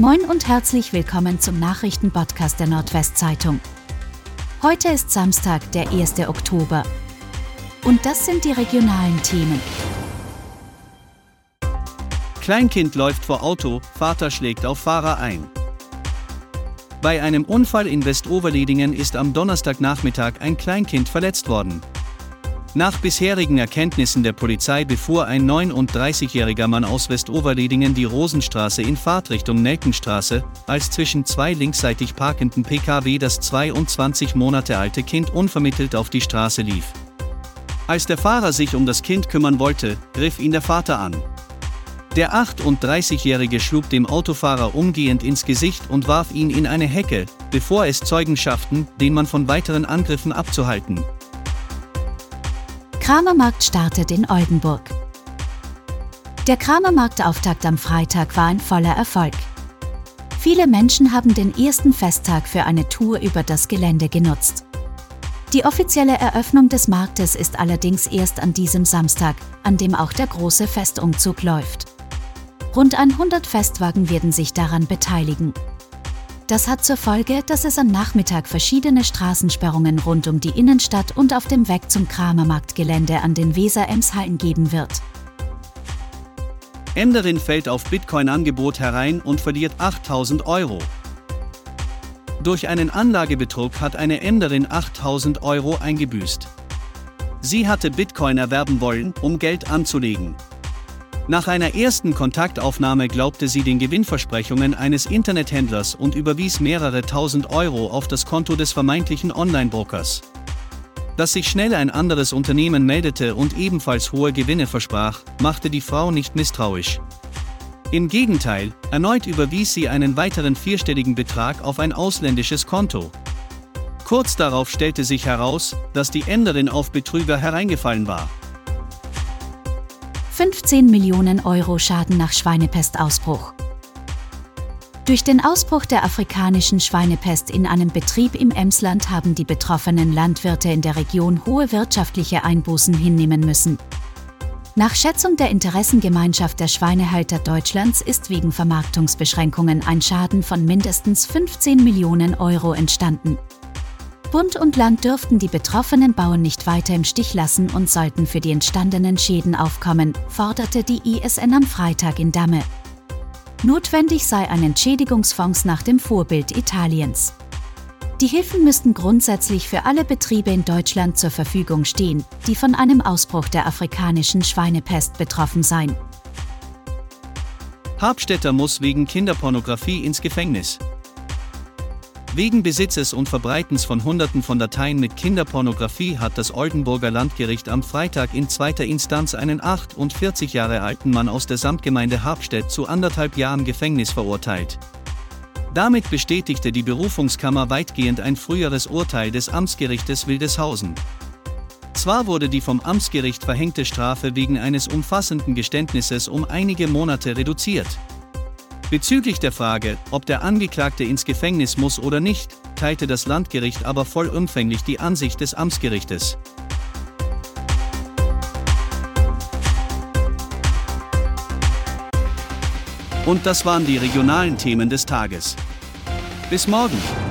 Moin und herzlich willkommen zum Nachrichtenpodcast der Nordwestzeitung. Heute ist Samstag, der 1. Oktober. Und das sind die regionalen Themen. Kleinkind läuft vor Auto, Vater schlägt auf Fahrer ein. Bei einem Unfall in Westoverledingen ist am Donnerstagnachmittag ein Kleinkind verletzt worden. Nach bisherigen Erkenntnissen der Polizei befuhr ein 39-jähriger Mann aus Westoverledingen die Rosenstraße in Fahrtrichtung Nelkenstraße, als zwischen zwei linksseitig parkenden Pkw das 22 Monate alte Kind unvermittelt auf die Straße lief. Als der Fahrer sich um das Kind kümmern wollte, griff ihn der Vater an. Der 38-Jährige schlug dem Autofahrer umgehend ins Gesicht und warf ihn in eine Hecke, bevor es Zeugen schafften, den Mann von weiteren Angriffen abzuhalten. Kramermarkt startet in Oldenburg. Der Kramermarktauftakt am Freitag war ein voller Erfolg. Viele Menschen haben den ersten Festtag für eine Tour über das Gelände genutzt. Die offizielle Eröffnung des Marktes ist allerdings erst an diesem Samstag, an dem auch der große Festumzug läuft. Rund 100 Festwagen werden sich daran beteiligen. Das hat zur Folge, dass es am Nachmittag verschiedene Straßensperrungen rund um die Innenstadt und auf dem Weg zum Kramermarktgelände an den Weser-Ems-Hallen geben wird. Enderin fällt auf Bitcoin-Angebot herein und verliert 8000 Euro. Durch einen Anlagebetrug hat eine Enderin 8000 Euro eingebüßt. Sie hatte Bitcoin erwerben wollen, um Geld anzulegen. Nach einer ersten Kontaktaufnahme glaubte sie den Gewinnversprechungen eines Internethändlers und überwies mehrere tausend Euro auf das Konto des vermeintlichen Online-Brokers. Dass sich schnell ein anderes Unternehmen meldete und ebenfalls hohe Gewinne versprach, machte die Frau nicht misstrauisch. Im Gegenteil, erneut überwies sie einen weiteren vierstelligen Betrag auf ein ausländisches Konto. Kurz darauf stellte sich heraus, dass die Enderin auf Betrüger hereingefallen war. 15 Millionen Euro Schaden nach Schweinepestausbruch. Durch den Ausbruch der afrikanischen Schweinepest in einem Betrieb im Emsland haben die betroffenen Landwirte in der Region hohe wirtschaftliche Einbußen hinnehmen müssen. Nach Schätzung der Interessengemeinschaft der Schweinehalter Deutschlands ist wegen Vermarktungsbeschränkungen ein Schaden von mindestens 15 Millionen Euro entstanden. Bund und Land dürften die betroffenen Bauern nicht weiter im Stich lassen und sollten für die entstandenen Schäden aufkommen, forderte die ISN am Freitag in Damme. Notwendig sei ein Entschädigungsfonds nach dem Vorbild Italiens. Die Hilfen müssten grundsätzlich für alle Betriebe in Deutschland zur Verfügung stehen, die von einem Ausbruch der afrikanischen Schweinepest betroffen seien. Habstädter muss wegen Kinderpornografie ins Gefängnis. Wegen Besitzes und Verbreitens von Hunderten von Dateien mit Kinderpornografie hat das Oldenburger Landgericht am Freitag in zweiter Instanz einen 48 Jahre alten Mann aus der Samtgemeinde Habstedt zu anderthalb Jahren Gefängnis verurteilt. Damit bestätigte die Berufungskammer weitgehend ein früheres Urteil des Amtsgerichtes Wildeshausen. Zwar wurde die vom Amtsgericht verhängte Strafe wegen eines umfassenden Geständnisses um einige Monate reduziert. Bezüglich der Frage, ob der Angeklagte ins Gefängnis muss oder nicht, teilte das Landgericht aber vollumfänglich die Ansicht des Amtsgerichtes. Und das waren die regionalen Themen des Tages. Bis morgen!